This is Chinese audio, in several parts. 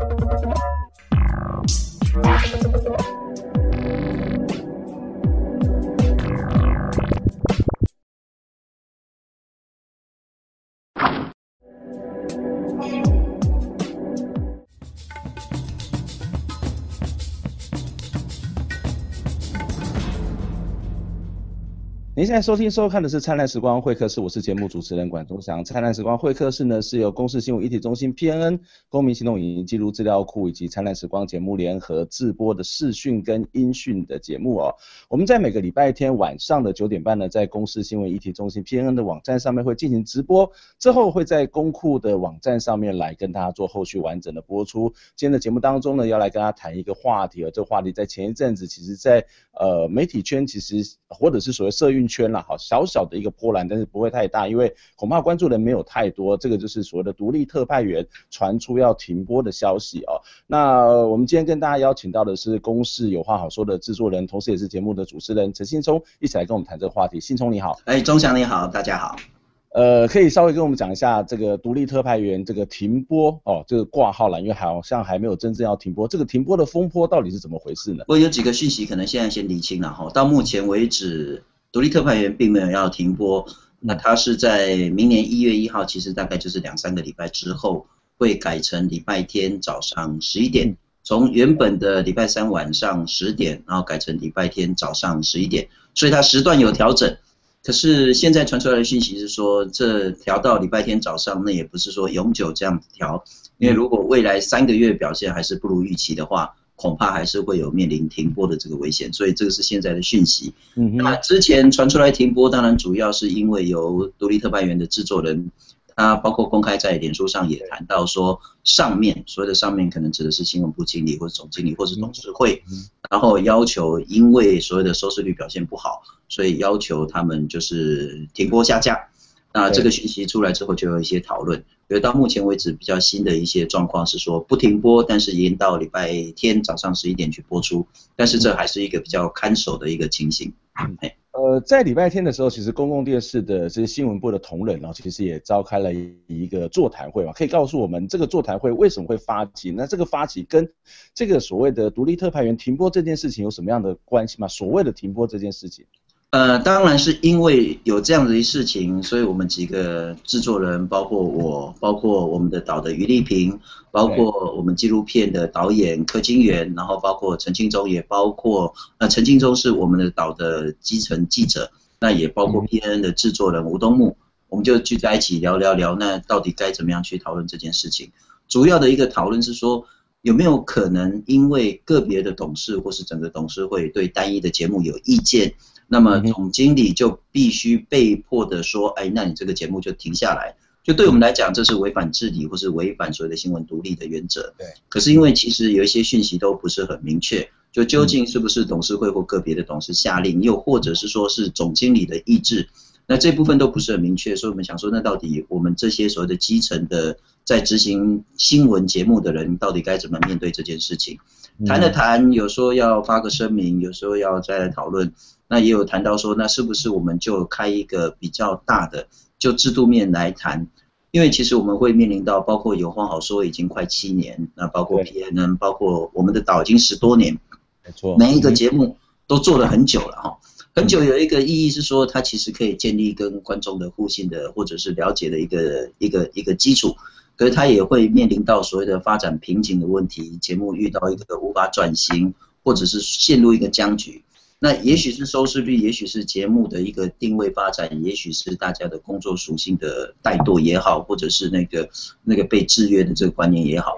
Thank you. 现在收听收看的是《灿烂时光会客室》，我是节目主持人管中祥。灿烂时光会客室呢，是由公视新闻一体中心 PNN 公民行动影音记录资料库以及灿烂时光节目联合制播的视讯跟音讯的节目哦。我们在每个礼拜天晚上的九点半呢，在公视新闻一体中心 PNN 的网站上面会进行直播，之后会在公库的网站上面来跟大家做后续完整的播出。今天的节目当中呢，要来跟大家谈一个话题，而这个话题在前一阵子，其实在呃媒体圈，其实或者是所谓社运。圈了，好小小的一个波澜，但是不会太大，因为恐怕关注人没有太多。这个就是所谓的独立特派员传出要停播的消息哦。那我们今天跟大家邀请到的是公视有话好说的制作人，同时也是节目的主持人陈信聪，一起来跟我们谈这个话题。信聪你好，哎，钟祥你好，大家好。呃，可以稍微跟我们讲一下这个独立特派员这个停播哦，这个挂号了，因为好像还没有真正要停播。这个停播的风波到底是怎么回事呢？我有几个讯息，可能现在先厘清了哈。到目前为止。独立特派员并没有要停播，那他是在明年一月一号，其实大概就是两三个礼拜之后，会改成礼拜天早上十一点，从原本的礼拜三晚上十点，然后改成礼拜天早上十一点，所以它时段有调整。可是现在传出来的讯息是说，这调到礼拜天早上，那也不是说永久这样调，因为如果未来三个月表现还是不如预期的话。恐怕还是会有面临停播的这个危险，所以这个是现在的讯息。嗯，那之前传出来停播，当然主要是因为由独立特派员的制作人，他包括公开在脸书上也谈到说，上面所谓的上面可能指的是新闻部经理或者总经理或者董事会，然后要求因为所谓的收视率表现不好，所以要求他们就是停播下架。那这个讯息出来之后，就有一些讨论。因为到目前为止，比较新的一些状况是说不停播，但是延到礼拜天早上十一点去播出。但是这还是一个比较看守的一个情形。呃，在礼拜天的时候，其实公共电视的这些新闻部的同仁呢，其实也召开了一个座谈会嘛。可以告诉我们，这个座谈会为什么会发起？那这个发起跟这个所谓的独立特派员停播这件事情有什么样的关系吗？所谓的停播这件事情？呃，当然是因为有这样的一事情，所以我们几个制作人，包括我，包括我们的导的余丽萍，包括我们纪录片的导演柯金元，然后包括陈庆忠，也包括呃陈庆忠是我们的导的基层记者，那也包括 PNN 的制作人吴东木，我们就聚在一起聊聊聊，那到底该怎么样去讨论这件事情？主要的一个讨论是说，有没有可能因为个别的董事或是整个董事会对单一的节目有意见？那么总经理就必须被迫的说，哎，那你这个节目就停下来。就对我们来讲，这是违反治理或是违反所谓的新闻独立的原则。对。可是因为其实有一些讯息都不是很明确，就究竟是不是董事会或个别的董事下令，又或者是说是总经理的意志，那这部分都不是很明确。所以我们想说，那到底我们这些所谓的基层的在执行新闻节目的人，到底该怎么面对这件事情？谈了谈，有时候要发个声明，有时候要再来讨论。那也有谈到说，那是不是我们就开一个比较大的，就制度面来谈？因为其实我们会面临到，包括有话好说已经快七年，那包括 PNN，包括我们的岛已经十多年，没错，每一个节目都做了很久了哈。很久有一个意义是说，它其实可以建立跟观众的互信的或者是了解的一个一个一个基础，可是它也会面临到所谓的发展瓶颈的问题，节目遇到一个无法转型，或者是陷入一个僵局。那也许是收视率，也许是节目的一个定位发展，也许是大家的工作属性的怠惰也好，或者是那个那个被制约的这个观念也好，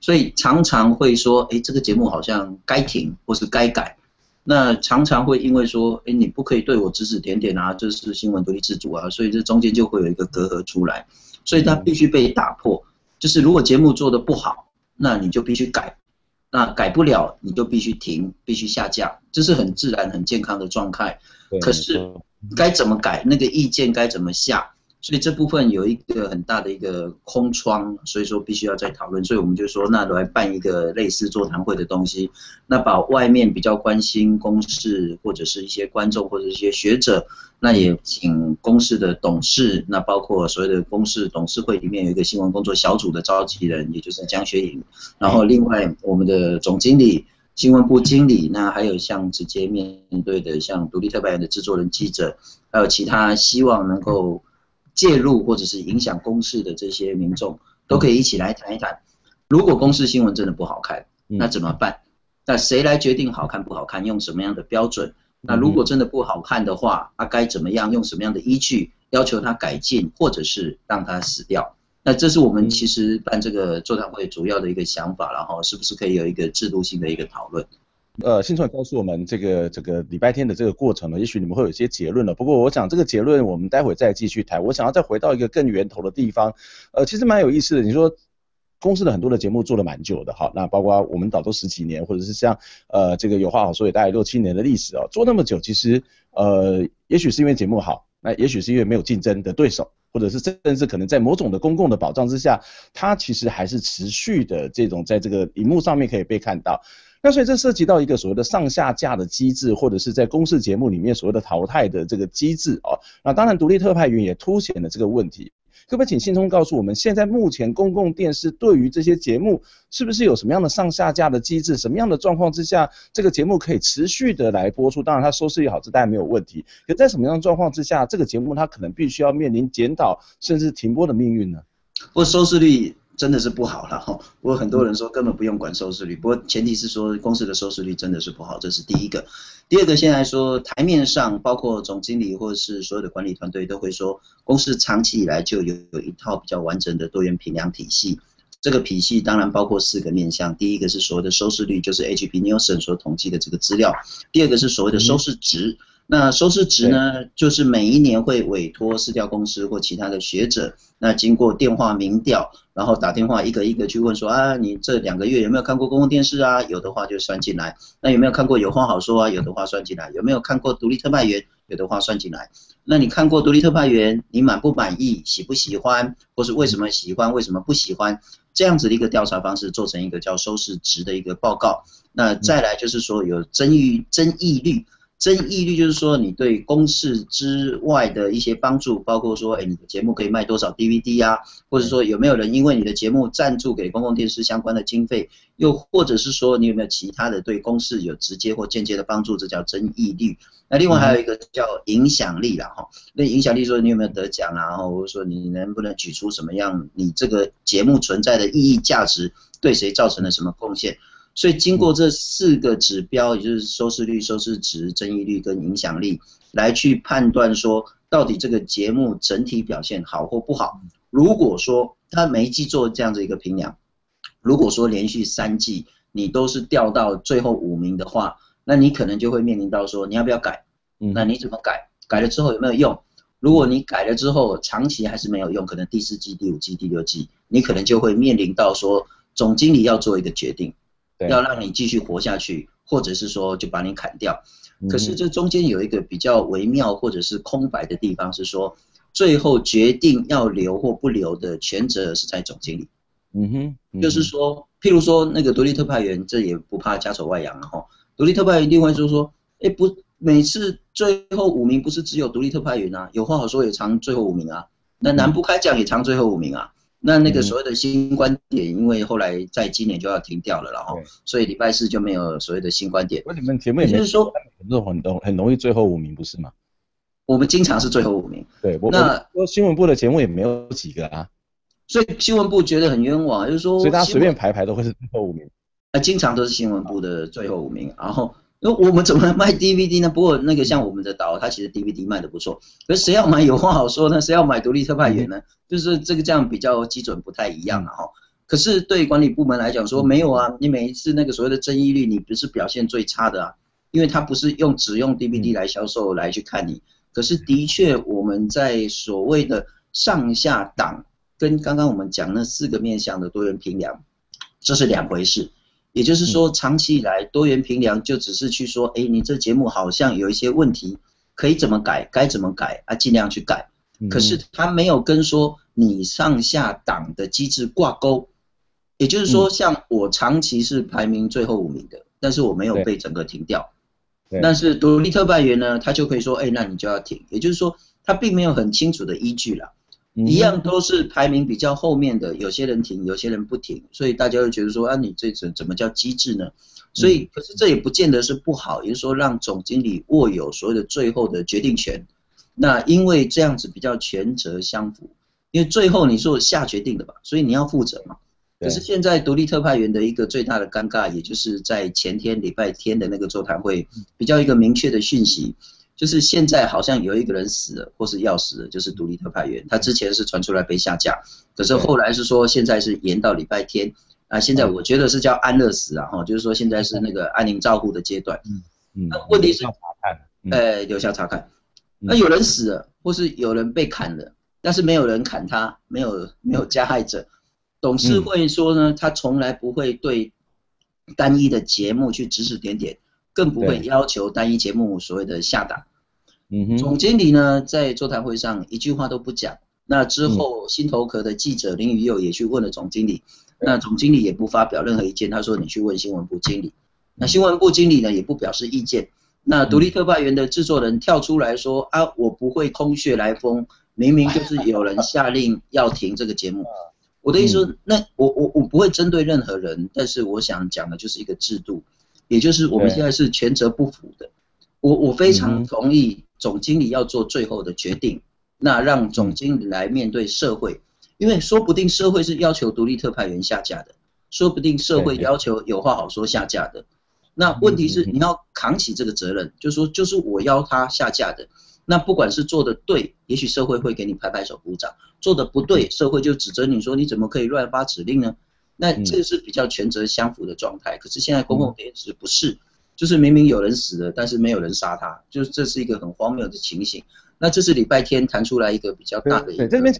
所以常常会说，哎，这个节目好像该停或是该改。那常常会因为说，哎，你不可以对我指指点点啊，这是新闻独立自主啊，所以这中间就会有一个隔阂出来，所以它必须被打破。就是如果节目做的不好，那你就必须改。那改不了，你就必须停，必须下架，这是很自然、很健康的状态。可是该怎么改，那个意见该怎么下，所以这部分有一个很大的一个空窗，所以说必须要再讨论。所以我们就说，那来办一个类似座谈会的东西，那把外面比较关心公事或者是一些观众或者一些学者，那也请公司的董事，那包括所谓的公司董事会里面有一个新闻工作小组的召集人，也就是江雪颖，然后另外我们的总经理、新闻部经理，那还有像直接面对的像独立特派员的制作人、记者，还有其他希望能够。介入或者是影响公事的这些民众，都可以一起来谈一谈。如果公事新闻真的不好看，那怎么办？那谁来决定好看不好看？用什么样的标准？那如果真的不好看的话，啊，该怎么样？用什么样的依据要求他改进，或者是让他死掉？那这是我们其实办这个座谈会主要的一个想法，然后是不是可以有一个制度性的一个讨论？呃，新创告诉我们这个这个礼拜天的这个过程呢，也许你们会有一些结论了。不过我想这个结论我们待会再继续谈。我想要再回到一个更源头的地方，呃，其实蛮有意思的。你说公司的很多的节目做了蛮久的，哈，那包括我们导都十几年，或者是像呃这个有话好说也大概六七年的历史哦，做那么久，其实呃，也许是因为节目好，那也许是因为没有竞争的对手，或者是甚至可能在某种的公共的保障之下，它其实还是持续的这种在这个荧幕上面可以被看到。那所以这涉及到一个所谓的上下架的机制，或者是在公示节目里面所谓的淘汰的这个机制哦。那当然，独立特派员也凸显了这个问题。可不可以请信通告诉我们，现在目前公共电视对于这些节目是不是有什么样的上下架的机制？什么样的状况之下，这个节目可以持续的来播出？当然，它收视率好，这当然没有问题。可在什么样的状况之下，这个节目它可能必须要面临检讨甚至停播的命运呢？或收视率。真的是不好了哈，不过很多人说根本不用管收视率，不过前提是说公司的收视率真的是不好，这是第一个。第二个，现在说台面上包括总经理或者是所有的管理团队都会说，公司长期以来就有有一套比较完整的多元评量体系，这个体系当然包括四个面向，第一个是所谓的收视率，就是 HP Nielsen 所统计的这个资料，第二个是所谓的收视值。那收视值呢，就是每一年会委托市调公司或其他的学者，那经过电话民调，然后打电话一个一个去问说啊，你这两个月有没有看过公共电视啊？有的话就算进来。那有没有看过有话好说啊？有的话算进来。有没有看过独立特派员？有的话算进来。那你看过独立特派员，你满不满意？喜不喜欢？或是为什么喜欢？为什么不喜欢？这样子的一个调查方式做成一个叫收视值的一个报告。那再来就是说有争议争议率。争议率就是说，你对公视之外的一些帮助，包括说，哎，你的节目可以卖多少 DVD 啊，或者说有没有人因为你的节目赞助给公共电视相关的经费，又或者是说你有没有其他的对公视有直接或间接的帮助，这叫争议率。那另外还有一个叫影响力啦，哈，那影响力说你有没有得奖啊，或者说你能不能举出什么样你这个节目存在的意义价值，对谁造成了什么贡献？所以经过这四个指标，也就是收视率、收视值、争议率跟影响力，来去判断说到底这个节目整体表现好或不好。如果说他每一季做这样子一个评量，如果说连续三季你都是掉到最后五名的话，那你可能就会面临到说你要不要改？那你怎么改？改了之后有没有用？如果你改了之后长期还是没有用，可能第四季、第五季、第六季，你可能就会面临到说总经理要做一个决定。要让你继续活下去，或者是说就把你砍掉。可是这中间有一个比较微妙或者是空白的地方，是说最后决定要留或不留的全责是在总经理。嗯哼，就是说，譬如说那个独立特派员，这也不怕家丑外扬哈。独立特派员另外就是说，哎，不，每次最后五名不是只有独立特派员啊，有话好说也常最后五名啊，那南部开讲也常最后五名啊。那那个所谓的新观点，因为后来在今年就要停掉了，然后所以礼拜四就没有所谓的新观点。你们节目也就是说很容很容易最后五名不是吗？我们经常是最后五名。对，那我新闻部的节目也没有几个啊，所以新闻部觉得很冤枉，就是说，所以大家随便排排都会是最后五名。那经常都是新闻部的最后五名，然后。那我们怎么卖 DVD 呢？不过那个像我们的岛，他其实 DVD 卖的不错。可是谁要买有话好说呢？谁要买独立特派员呢？就是这个这样比较基准不太一样了哈。可是对管理部门来讲说没有啊，你每一次那个所谓的争议率，你不是表现最差的啊，因为他不是用只用 DVD 来销售来去看你。可是的确我们在所谓的上下档跟刚刚我们讲那四个面向的多元评量，这是两回事。也就是说，长期以来多元评量就只是去说，哎，你这节目好像有一些问题，可以怎么改，该怎么改啊，尽量去改。可是他没有跟说你上下档的机制挂钩，也就是说，像我长期是排名最后五名的，但是我没有被整个停掉。但是独立特派员呢，他就可以说，哎，那你就要停。也就是说，他并没有很清楚的依据啦，一样都是排名比较后面的，有些人停，有些人不停，所以大家会觉得说，啊，你这怎怎么叫机制呢？所以，可是这也不见得是不好，也就是说，让总经理握有所谓的最后的决定权。那因为这样子比较权责相符，因为最后你是下决定的吧，所以你要负责嘛。可是现在独立特派员的一个最大的尴尬，也就是在前天礼拜天的那个座谈会，比较一个明确的讯息，就是现在好像有一个人死了，或是要死了，就是独立特派员。他之前是传出来被下架，可是后来是说现在是延到礼拜天。啊，现在我觉得是叫安乐死啊，哈，就是说现在是那个安宁照护的阶段。嗯嗯。那问题是，呃，留下查看。那有人死了，或是有人被砍了，但是没有人砍他，没有没有加害者。董事会说呢，他从来不会对单一的节目去指指点点，更不会要求单一节目所谓的下档。嗯哼。总经理呢，在座谈会上一句话都不讲。那之后，新头壳的记者林宇佑也去问了总经理，那总经理也不发表任何意见，他说你去问新闻部经理。那新闻部经理呢，也不表示意见。那独立特派员的制作人跳出来说啊，我不会空穴来风，明明就是有人下令要停这个节目。我的意思说，那我我我不会针对任何人，但是我想讲的就是一个制度，也就是我们现在是权责不符的。我我非常同意总经理要做最后的决定，那让总经理来面对社会，因为说不定社会是要求独立特派员下架的，说不定社会要求有话好说下架的。那问题是你要扛起这个责任，就是说，就是我要他下架的。那不管是做的对，也许社会会给你拍拍手鼓掌；做的不对，社会就指责你说你怎么可以乱发指令呢？那这是比较权责相符的状态。可是现在公共电视不是，就是明明有人死了，但是没有人杀他，就是这是一个很荒谬的情形。那这是礼拜天谈出来一个比较大的一个。对，这边。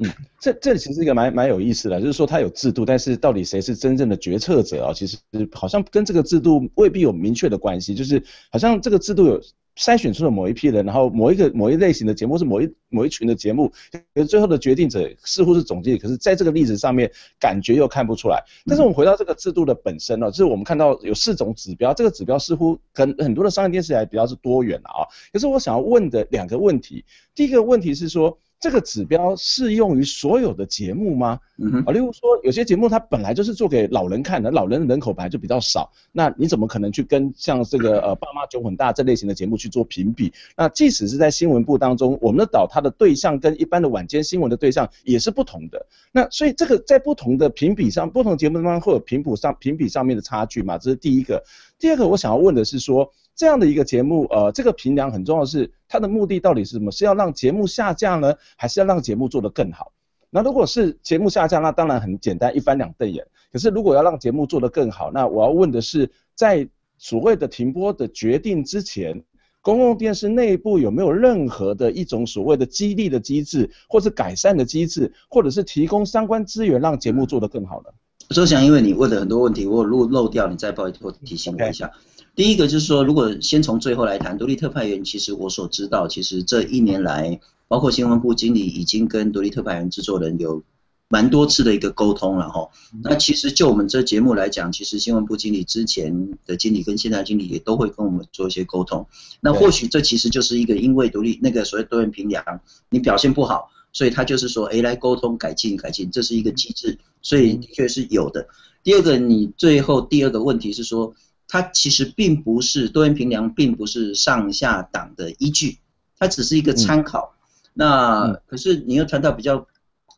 嗯，这这其实是一个蛮蛮有意思的，就是说它有制度，但是到底谁是真正的决策者啊？其实好像跟这个制度未必有明确的关系，就是好像这个制度有筛选出了某一批人，然后某一个某一类型的节目是某一某一群的节目，可是最后的决定者似乎是总经理，可是在这个例子上面感觉又看不出来。但是我们回到这个制度的本身呢，就是我们看到有四种指标，这个指标似乎跟很多的商业电视台比较是多元的啊。可是我想要问的两个问题，第一个问题是说。这个指标适用于所有的节目吗？嗯，啊，例如说有些节目它本来就是做给老人看的，老人的人口本来就比较少，那你怎么可能去跟像这个呃爸妈酒很大这类型的节目去做评比？那即使是在新闻部当中，我们的导它的对象跟一般的晚间新闻的对象也是不同的。那所以这个在不同的评比上，不同节目当中会有评补上评比上面的差距嘛？这是第一个。第二个我想要问的是说。这样的一个节目，呃，这个评量很重要的是，它的目的到底是什么？是要让节目下架呢，还是要让节目做得更好？那如果是节目下架，那当然很简单，一翻两瞪眼。可是如果要让节目做得更好，那我要问的是，在所谓的停播的决定之前，公共电视内部有没有任何的一种所谓的激励的机制，或是改善的机制，或者是提供相关资源，让节目做得更好呢？周翔，因为你问的很多问题，我如果漏掉，你再帮我提醒我一下。第一个就是说，如果先从最后来谈，独立特派员，其实我所知道，其实这一年来，包括新闻部经理已经跟独立特派员制作人有蛮多次的一个沟通了哈。那其实就我们这节目来讲，其实新闻部经理之前的经理跟现在经理也都会跟我们做一些沟通。那或许这其实就是一个因为独立那个所谓多元评量，你表现不好，所以他就是说，哎，来沟通改进改进，这是一个机制，所以的确是有的。第二个，你最后第二个问题是说。它其实并不是多元评量，并不是上下档的依据，它只是一个参考。嗯、那可是你又谈到比较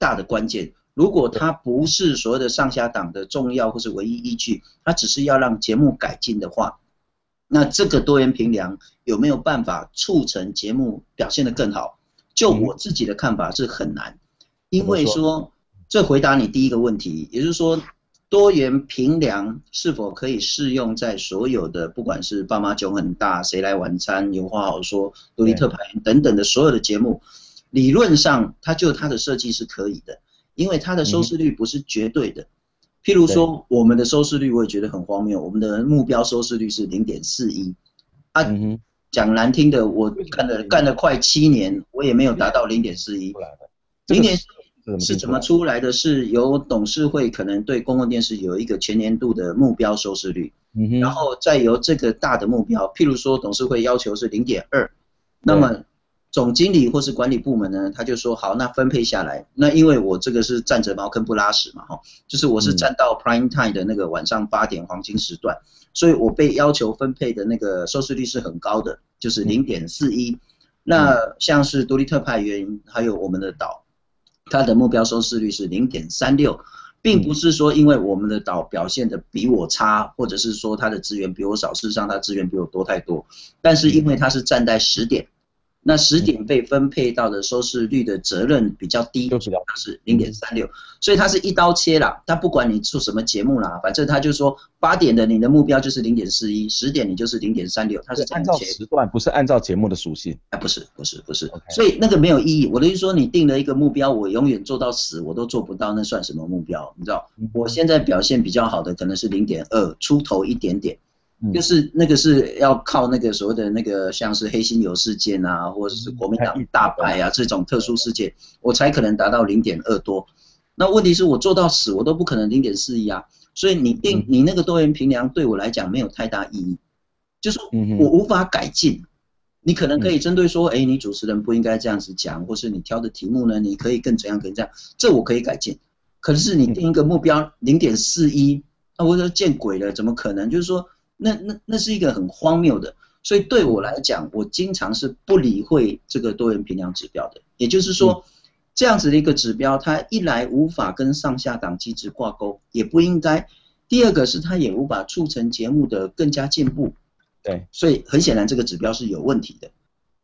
大的关键，如果它不是所谓的上下档的重要或是唯一依据，它只是要让节目改进的话，那这个多元评量有没有办法促成节目表现得更好？就我自己的看法是很难，因为说这回答你第一个问题，也就是说。多元平量是否可以适用在所有的，不管是爸妈酒很大、谁来晚餐、有话好说、独立特派员等等的所有的节目，理论上它就它的设计是可以的，因为它的收视率不是绝对的。譬如说我们的收视率，我也觉得很荒谬，我们的目标收视率是零点四一啊，讲难听的，我干了干了快七年，我也没有达到零点四一。零点是怎么出来的？是由董事会可能对公共电视有一个全年度的目标收视率，然后再由这个大的目标，譬如说董事会要求是零点二，那么。总经理或是管理部门呢，他就说好，那分配下来。那因为我这个是站着茅坑不拉屎嘛，哈，就是我是站到 prime time 的那个晚上八点黄金时段，所以我被要求分配的那个收视率是很高的，就是零点四一。那像是独立特派员还有我们的岛，他的目标收视率是零点三六，并不是说因为我们的岛表现的比我差，或者是说他的资源比我少，事实上他资源比我多太多，但是因为他是站在十点。那十点被分配到的收视率的责任比较低，就是零点三六，所以它是一刀切啦。它不管你做什么节目啦，反正它就说八点的你的目标就是零点四一，十点你就是零点三六，它是按照时段，不是按照节目的属性。啊，不是不是不是，所以那个没有意义。我的意思说，你定了一个目标，我永远做到死，我都做不到，那算什么目标？你知道，我现在表现比较好的可能是零点二出头一点点。就是那个是要靠那个所谓的那个像是黑心油事件啊，或者是国民党大败啊这种特殊事件，我才可能达到零点二多。那问题是我做到死，我都不可能零点四一啊。所以你定你那个多元评量对我来讲没有太大意义，就是我无法改进。你可能可以针对说，哎，你主持人不应该这样子讲，或是你挑的题目呢，你可以更怎样更这样，这我可以改进。可是你定一个目标零点四一，那我说见鬼了，怎么可能？就是说。那那那是一个很荒谬的，所以对我来讲，我经常是不理会这个多元评量指标的。也就是说，这样子的一个指标，它一来无法跟上下档机制挂钩，也不应该；第二个是它也无法促成节目的更加进步。对，所以很显然这个指标是有问题的。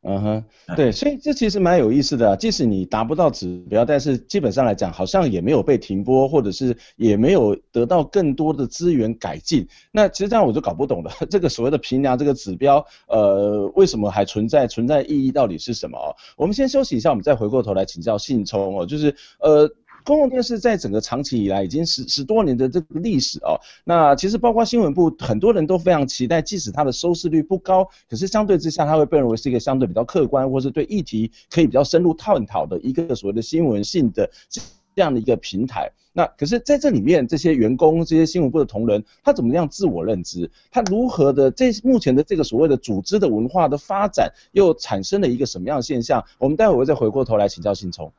嗯哼，对，所以这其实蛮有意思的啊。即使你达不到指标，但是基本上来讲，好像也没有被停播，或者是也没有得到更多的资源改进。那其实这样我就搞不懂了，这个所谓的评量这个指标，呃，为什么还存在？存在意义到底是什么？我们先休息一下，我们再回过头来请教信聪哦，就是呃。公共电视在整个长期以来已经十十多年的这个历史哦，那其实包括新闻部很多人都非常期待，即使它的收视率不高，可是相对之下，它会被认为是一个相对比较客观，或是对议题可以比较深入探讨的一个所谓的新闻性的这样的一个平台。那可是在这里面，这些员工、这些新闻部的同仁，他怎么样自我认知？他如何的这目前的这个所谓的组织的文化的发展，又产生了一个什么样的现象？我们待会儿再回过头来请教信聪。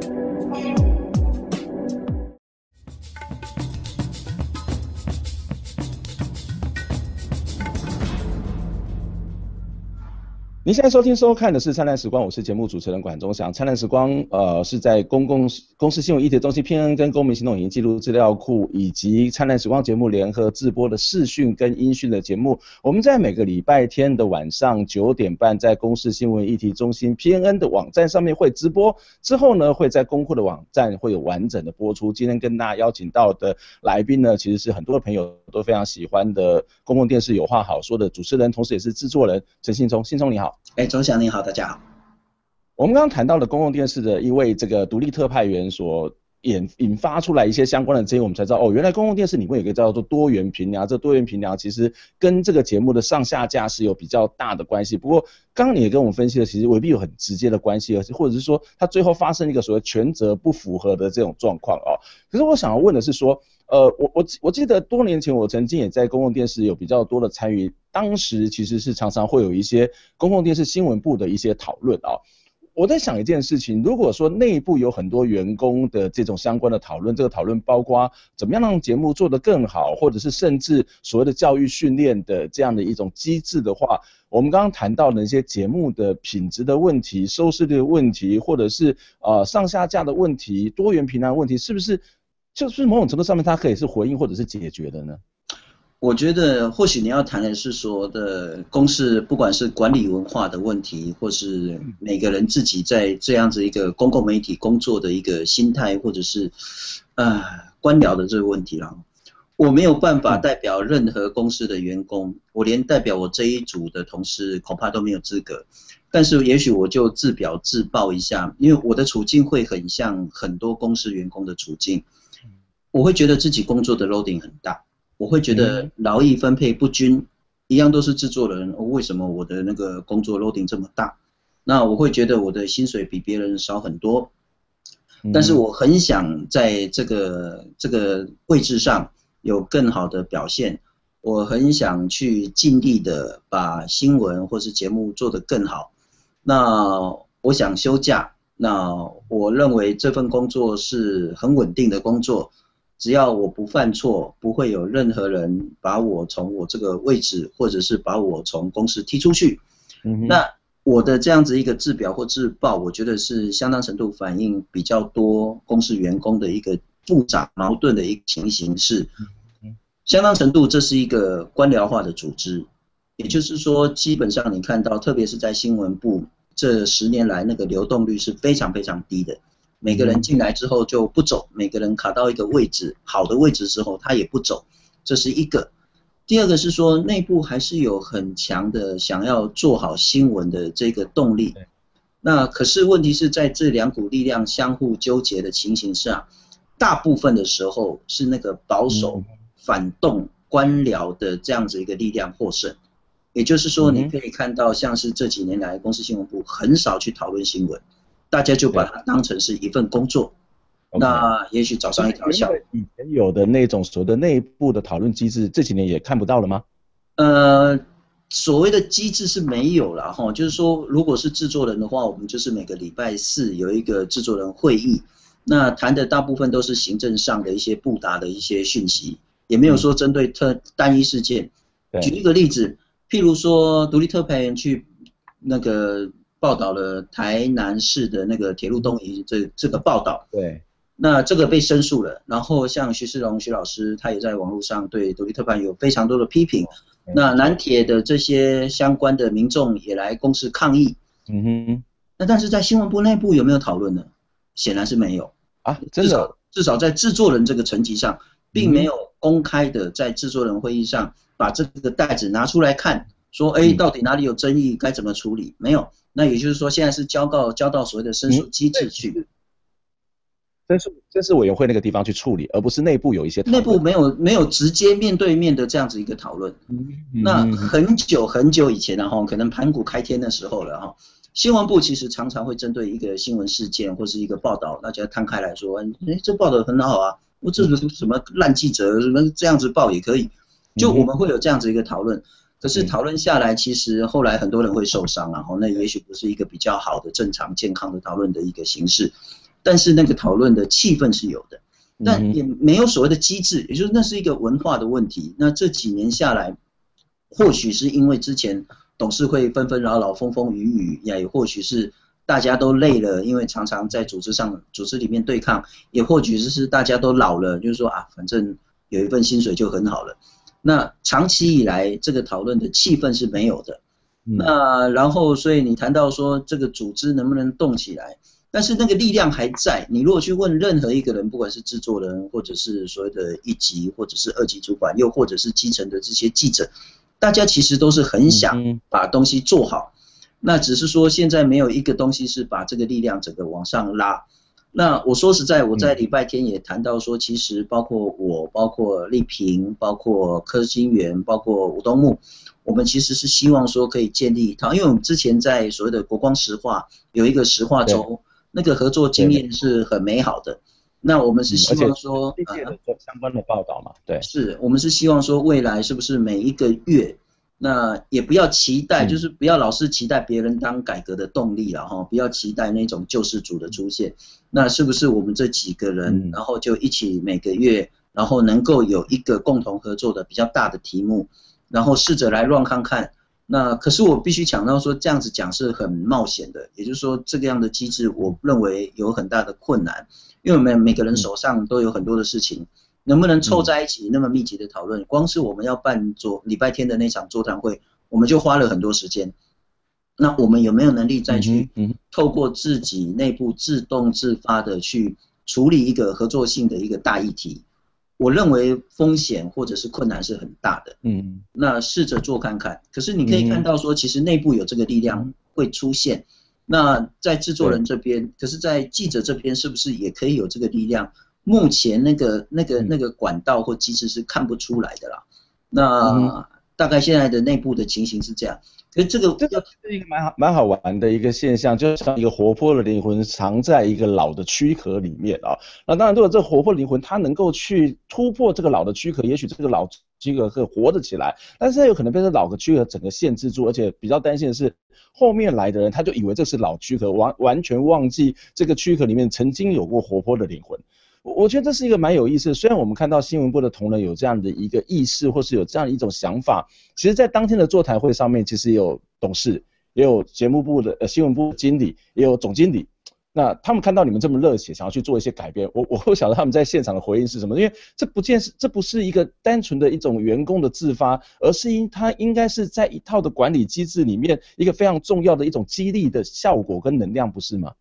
thank you 您现在收听收看的是《灿烂时光》，我是节目主持人管中祥。《灿烂时光》呃是在公共公司新闻议题中心 PN 跟公民行动影音记录资料库以及《灿烂时光》节目联合制播的视讯跟音讯的节目。我们在每个礼拜天的晚上九点半，在公司新闻议题中心 PNN 的网站上面会直播，之后呢会在公库的网站会有完整的播出。今天跟大家邀请到的来宾呢，其实是很多朋友都非常喜欢的公共电视有话好说的主持人，同时也是制作人陈信聪。信聪你好。哎，钟祥你好，大家好。我们刚刚谈到了公共电视的一位这个独立特派员所引引发出来一些相关的争议，我们才知道哦，原来公共电视里面有一个叫做多元评量，这多元评量其实跟这个节目的上下架是有比较大的关系。不过刚刚你也跟我们分析了，其实未必有很直接的关系，而且或者是说它最后发生一个所谓权责不符合的这种状况哦。可是我想要问的是说。呃，我我我记得多年前我曾经也在公共电视有比较多的参与，当时其实是常常会有一些公共电视新闻部的一些讨论啊。我在想一件事情，如果说内部有很多员工的这种相关的讨论，这个讨论包括怎么样让节目做得更好，或者是甚至所谓的教育训练的这样的一种机制的话，我们刚刚谈到的一些节目的品质的问题、收视率的问题，或者是呃上下架的问题、多元评量问题，是不是？就是某种程度上面，它可以是回应或者是解决的呢？我觉得或许你要谈的是说的公司，不管是管理文化的问题，或是每个人自己在这样子一个公共媒体工作的一个心态，或者是呃官僚的这个问题了。我没有办法代表任何公司的员工，我连代表我这一组的同事恐怕都没有资格。但是也许我就自表自报一下，因为我的处境会很像很多公司员工的处境，我会觉得自己工作的 loading 很大。我会觉得劳逸分配不均，一样都是制作人，为什么我的那个工作 loading 这么大？那我会觉得我的薪水比别人少很多，但是我很想在这个这个位置上有更好的表现，我很想去尽力的把新闻或是节目做得更好。那我想休假，那我认为这份工作是很稳定的工作。只要我不犯错，不会有任何人把我从我这个位置，或者是把我从公司踢出去。嗯，那我的这样子一个自表或自报，我觉得是相当程度反映比较多公司员工的一个复杂矛盾的一个情形是，相当程度这是一个官僚化的组织，也就是说，基本上你看到，特别是在新闻部这十年来，那个流动率是非常非常低的。每个人进来之后就不走，每个人卡到一个位置，好的位置之后他也不走，这是一个。第二个是说内部还是有很强的想要做好新闻的这个动力。那可是问题是在这两股力量相互纠结的情形下，大部分的时候是那个保守反动官僚的这样子一个力量获胜。也就是说，你可以看到像是这几年来公司新闻部很少去讨论新闻。大家就把它当成是一份工作，那也许早上一条线。以前有的那种所谓的内部的讨论机制，这几年也看不到了吗？呃，所谓的机制是没有了哈，就是说，如果是制作人的话，我们就是每个礼拜四有一个制作人会议，那谈的大部分都是行政上的一些布达的一些讯息，也没有说针对特单一事件。举一个例子，譬如说独立特派员去那个。报道了台南市的那个铁路东移这这个报道，对，那这个被申诉了。然后像徐世荣徐老师，他也在网络上对独立特派有非常多的批评。那南铁的这些相关的民众也来公示抗议。嗯哼。那但是在新闻部内部有没有讨论呢？显然是没有啊，至少至少在制作人这个层级上，并没有公开的在制作人会议上把这个袋子拿出来看，说哎，到底哪里有争议，该怎么处理？没有。那也就是说，现在是交到交到所谓的申诉机制去，申诉申诉委员会那个地方去处理，而不是内部有一些内部没有没有直接面对面的这样子一个讨论。那很久很久以前了哈，可能盘古开天的时候了哈，新闻部其实常常会针对一个新闻事件或是一个报道，大家摊开来说，哎，这报道很好啊，我这是什么烂记者，什么这样子报也可以，就我们会有这样子一个讨论。可是讨论下来，其实后来很多人会受伤，然后那也许不是一个比较好的、正常、健康的讨论的一个形式。但是那个讨论的气氛是有的，但也没有所谓的机制，也就是那是一个文化的问题。那这几年下来，或许是因为之前董事会纷纷扰扰、风风雨雨，也或许是大家都累了，因为常常在组织上、组织里面对抗，也或许是大家都老了，就是说啊，反正有一份薪水就很好了。那长期以来，这个讨论的气氛是没有的。那然后，所以你谈到说这个组织能不能动起来，但是那个力量还在。你如果去问任何一个人，不管是制作人，或者是所谓的一级，或者是二级主管，又或者是基层的这些记者，大家其实都是很想把东西做好。那只是说现在没有一个东西是把这个力量整个往上拉。那我说实在，我在礼拜天也谈到说，其实包括我，包括丽萍，包括柯金源，包括吴东木，我们其实是希望说可以建立一套，因为我们之前在所谓的国光石化有一个石化周，那个合作经验是很美好的。那我们是希望说，做相关的报道嘛，对，是我们是希望说未来是不是每一个月。那也不要期待，就是不要老是期待别人当改革的动力了哈，不要期待那种救世主的出现。那是不是我们这几个人，然后就一起每个月，然后能够有一个共同合作的比较大的题目，然后试着来 run 看看。那可是我必须强调说，这样子讲是很冒险的，也就是说，这个样的机制，我认为有很大的困难，因为每每个人手上都有很多的事情。能不能凑在一起那么密集的讨论？光是我们要办座礼拜天的那场座谈会，我们就花了很多时间。那我们有没有能力再去透过自己内部自动自发的去处理一个合作性的一个大议题？我认为风险或者是困难是很大的。嗯，那试着做看看。可是你可以看到说，其实内部有这个力量会出现。那在制作人这边，可是，在记者这边是不是也可以有这个力量？目前那个那个那个管道或机制是看不出来的啦。那大概现在的内部的情形是这样。可是这个这个是一个蛮好蛮好玩的一个现象，就像一个活泼的灵魂藏在一个老的躯壳里面啊。那当然，如果这个活泼灵魂它能够去突破这个老的躯壳，也许这个老躯壳会活得起来。但是它有可能被这老的躯壳整个限制住，而且比较担心的是，后面来的人他就以为这是老躯壳，完完全忘记这个躯壳里面曾经有过活泼的灵魂。我觉得这是一个蛮有意思的，虽然我们看到新闻部的同仁有这样的一个意识，或是有这样一种想法，其实，在当天的座谈会上面，其实也有董事，也有节目部的呃新闻部经理，也有总经理，那他们看到你们这么热血，想要去做一些改变，我我不晓得他们在现场的回应是什么，因为这不见是这不是一个单纯的一种员工的自发，而是因他应该是在一套的管理机制里面一个非常重要的一种激励的效果跟能量，不是吗？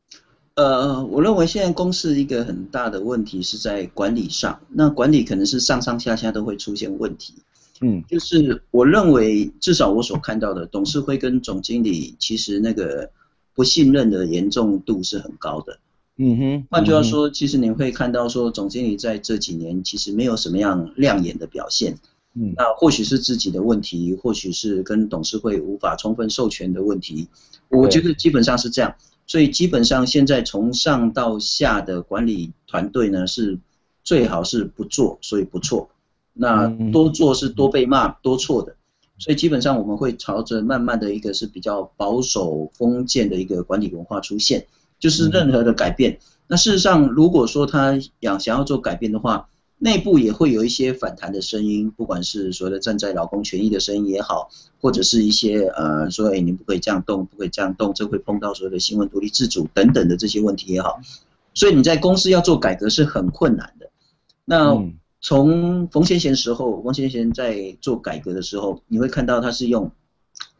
呃，我认为现在公司一个很大的问题是在管理上，那管理可能是上上下下都会出现问题。嗯，就是我认为至少我所看到的，董事会跟总经理其实那个不信任的严重度是很高的。嗯哼，换句话说，其实你会看到说，总经理在这几年其实没有什么样亮眼的表现。嗯，那或许是自己的问题，或许是跟董事会无法充分授权的问题。我觉得基本上是这样。所以基本上现在从上到下的管理团队呢，是最好是不做，所以不错。那多做是多被骂多错的，所以基本上我们会朝着慢慢的一个是比较保守封建的一个管理文化出现，就是任何的改变。那事实上如果说他想想要做改变的话，内部也会有一些反弹的声音，不管是所谓的站在劳工权益的声音也好，或者是一些呃说，哎，你不可以这样动，不可以这样动，这会碰到所谓的新闻独立自主等等的这些问题也好，所以你在公司要做改革是很困难的。那从冯先贤时候，冯先贤在做改革的时候，你会看到他是用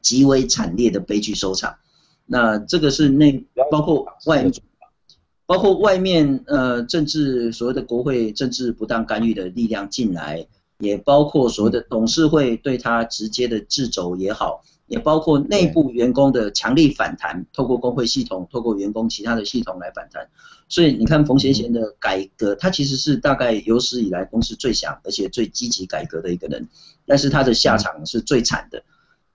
极为惨烈的悲剧收场。那这个是那包括外。包括外面呃政治所谓的国会政治不当干预的力量进来，也包括所谓的董事会对他直接的制肘也好，也包括内部员工的强力反弹，透过工会系统，透过员工其他的系统来反弹。所以你看冯贤贤的改革，他其实是大概有史以来公司最想而且最积极改革的一个人，但是他的下场是最惨的。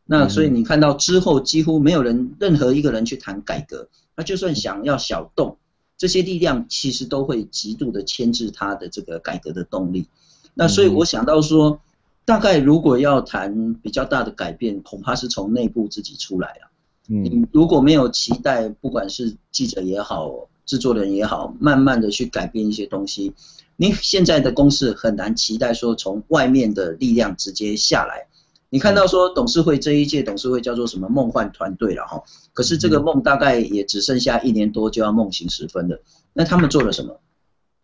那所以你看到之后几乎没有人任何一个人去谈改革，那就算想要小动。这些力量其实都会极度的牵制他的这个改革的动力。那所以我想到说，大概如果要谈比较大的改变，恐怕是从内部自己出来了。嗯，如果没有期待，不管是记者也好，制作人也好，慢慢的去改变一些东西，你现在的公司很难期待说从外面的力量直接下来。你看到说董事会这一届董事会叫做什么梦幻团队了哈，可是这个梦大概也只剩下一年多就要梦醒时分了。那他们做了什么？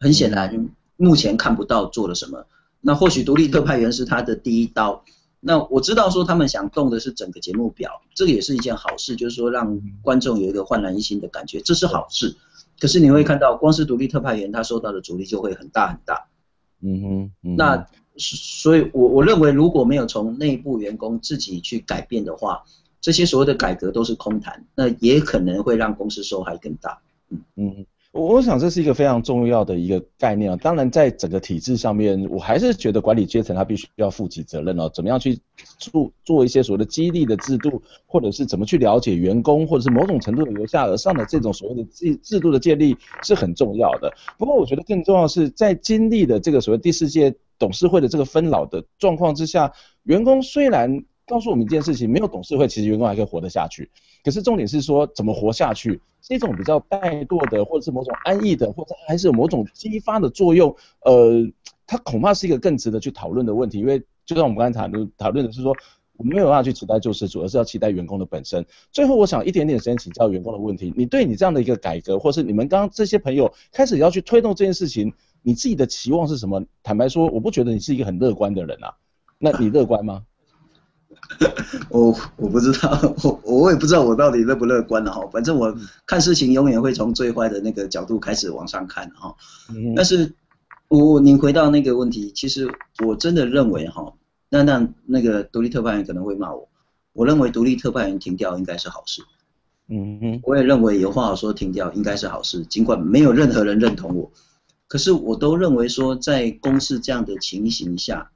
很显然，目前看不到做了什么。那或许独立特派员是他的第一刀。那我知道说他们想动的是整个节目表，这个也是一件好事，就是说让观众有一个焕然一新的感觉，这是好事。可是你会看到，光是独立特派员他受到的阻力就会很大很大。嗯哼，那。所以，我我认为，如果没有从内部员工自己去改变的话，这些所谓的改革都是空谈，那也可能会让公司受害更大。嗯嗯。我想这是一个非常重要的一个概念啊。当然，在整个体制上面，我还是觉得管理阶层他必须要负起责任哦。怎么样去做做一些所谓的激励的制度，或者是怎么去了解员工，或者是某种程度的由下而上的这种所谓的制制度的建立是很重要的。不过，我觉得更重要是在经历的这个所谓第四届董事会的这个分老的状况之下，员工虽然告诉我们一件事情，没有董事会，其实员工还可以活得下去。可是重点是说怎么活下去，是一种比较怠惰的，或者是某种安逸的，或者还是有某种激发的作用。呃，它恐怕是一个更值得去讨论的问题，因为就像我们刚才谈的讨论的是说，我们没有办法去期待救世主，而是要期待员工的本身。最后，我想一点点时间请教员工的问题，你对你这样的一个改革，或是你们刚刚这些朋友开始要去推动这件事情，你自己的期望是什么？坦白说，我不觉得你是一个很乐观的人啊。那你乐观吗？我我不知道，我我也不知道我到底乐不乐观了哈。反正我看事情永远会从最坏的那个角度开始往上看哈。但是，我你回到那个问题，其实我真的认为哈，那那那个独立特派员可能会骂我。我认为独立特派员停掉应该是好事。嗯哼，我也认为有话好说停掉应该是好事，尽管没有任何人认同我，可是我都认为说在公视这样的情形下。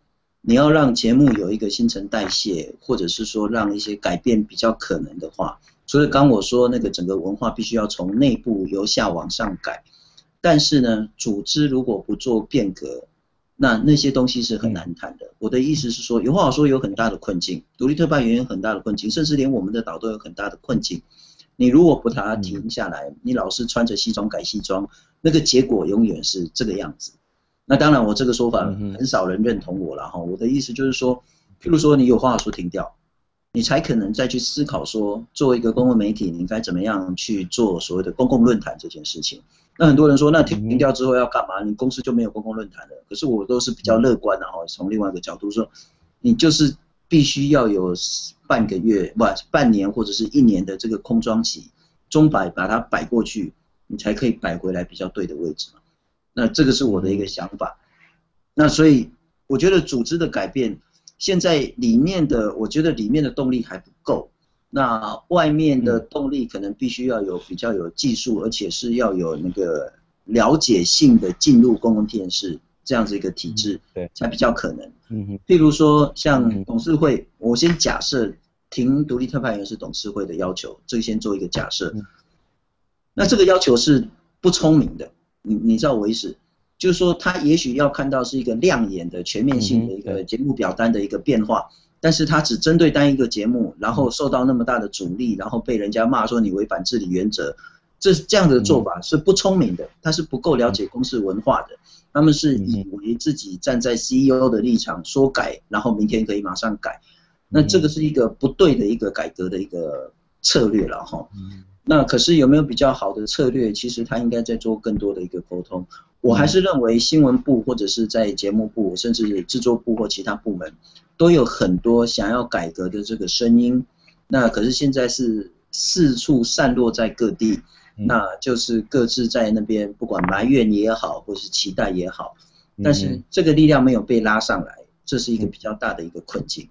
你要让节目有一个新陈代谢，或者是说让一些改变比较可能的话，所以刚我说那个整个文化必须要从内部由下往上改，但是呢，组织如果不做变革，那那些东西是很难谈的。我的意思是说，有话好说有很大的困境，独立特派员有很大的困境，甚至连我们的岛都有很大的困境。你如果不把它停下来，你老是穿着西装改西装，那个结果永远是这个样子。那当然，我这个说法很少人认同我了哈。我的意思就是说，譬如说你有话说停掉，你才可能再去思考说，作为一个公共媒体，你应该怎么样去做所谓的公共论坛这件事情。那很多人说，那停掉之后要干嘛？你公司就没有公共论坛了。可是我都是比较乐观的哈，从另外一个角度说，你就是必须要有半个月不半年或者是一年的这个空窗期，钟摆把它摆过去，你才可以摆回来比较对的位置嘛。那这个是我的一个想法，那所以我觉得组织的改变，现在里面的我觉得里面的动力还不够，那外面的动力可能必须要有比较有技术，而且是要有那个了解性的进入公共电视这样子一个体制，对，才比较可能。嗯哼，譬如说像董事会，我先假设停独立特派员是董事会的要求，这个先做一个假设，那这个要求是不聪明的。你你知道我意思，就是说他也许要看到是一个亮眼的全面性的一个节目表单的一个变化，但是他只针对单一个节目，然后受到那么大的阻力，然后被人家骂说你违反治理原则，这这样的做法是不聪明的，他是不够了解公司文化的，他们是以为自己站在 CEO 的立场说改，然后明天可以马上改，那这个是一个不对的一个改革的一个策略了哈。那可是有没有比较好的策略？其实他应该在做更多的一个沟通。我还是认为新闻部或者是在节目部，甚至制作部或其他部门，都有很多想要改革的这个声音。那可是现在是四处散落在各地，那就是各自在那边不管埋怨也好，或是期待也好，但是这个力量没有被拉上来，这是一个比较大的一个困境。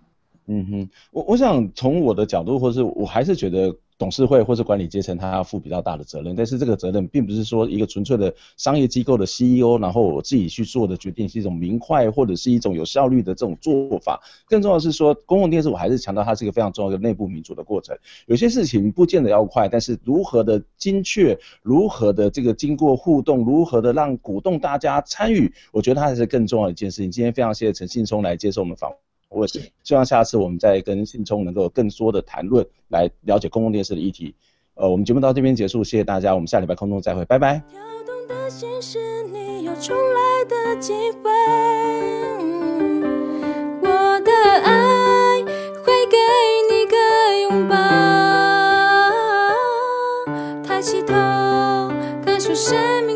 嗯哼，我我想从我的角度，或是我还是觉得。董事会或是管理阶层，他要负比较大的责任，但是这个责任并不是说一个纯粹的商业机构的 CEO，然后我自己去做的决定是一种明快或者是一种有效率的这种做法。更重要的是说，公共电视我还是强调它是一个非常重要的内部民主的过程。有些事情不见得要快，但是如何的精确，如何的这个经过互动，如何的让鼓动大家参与，我觉得它还是更重要的一件事情。今天非常谢谢陈信聪来接受我们访问。我也希望下次我们再跟信聪能够更多的谈论，来了解公共电视的议题。呃，我们节目到这边结束，谢谢大家，我们下礼拜空中再会，拜拜。我的爱会给你个拥抱，抬起头，感受生命。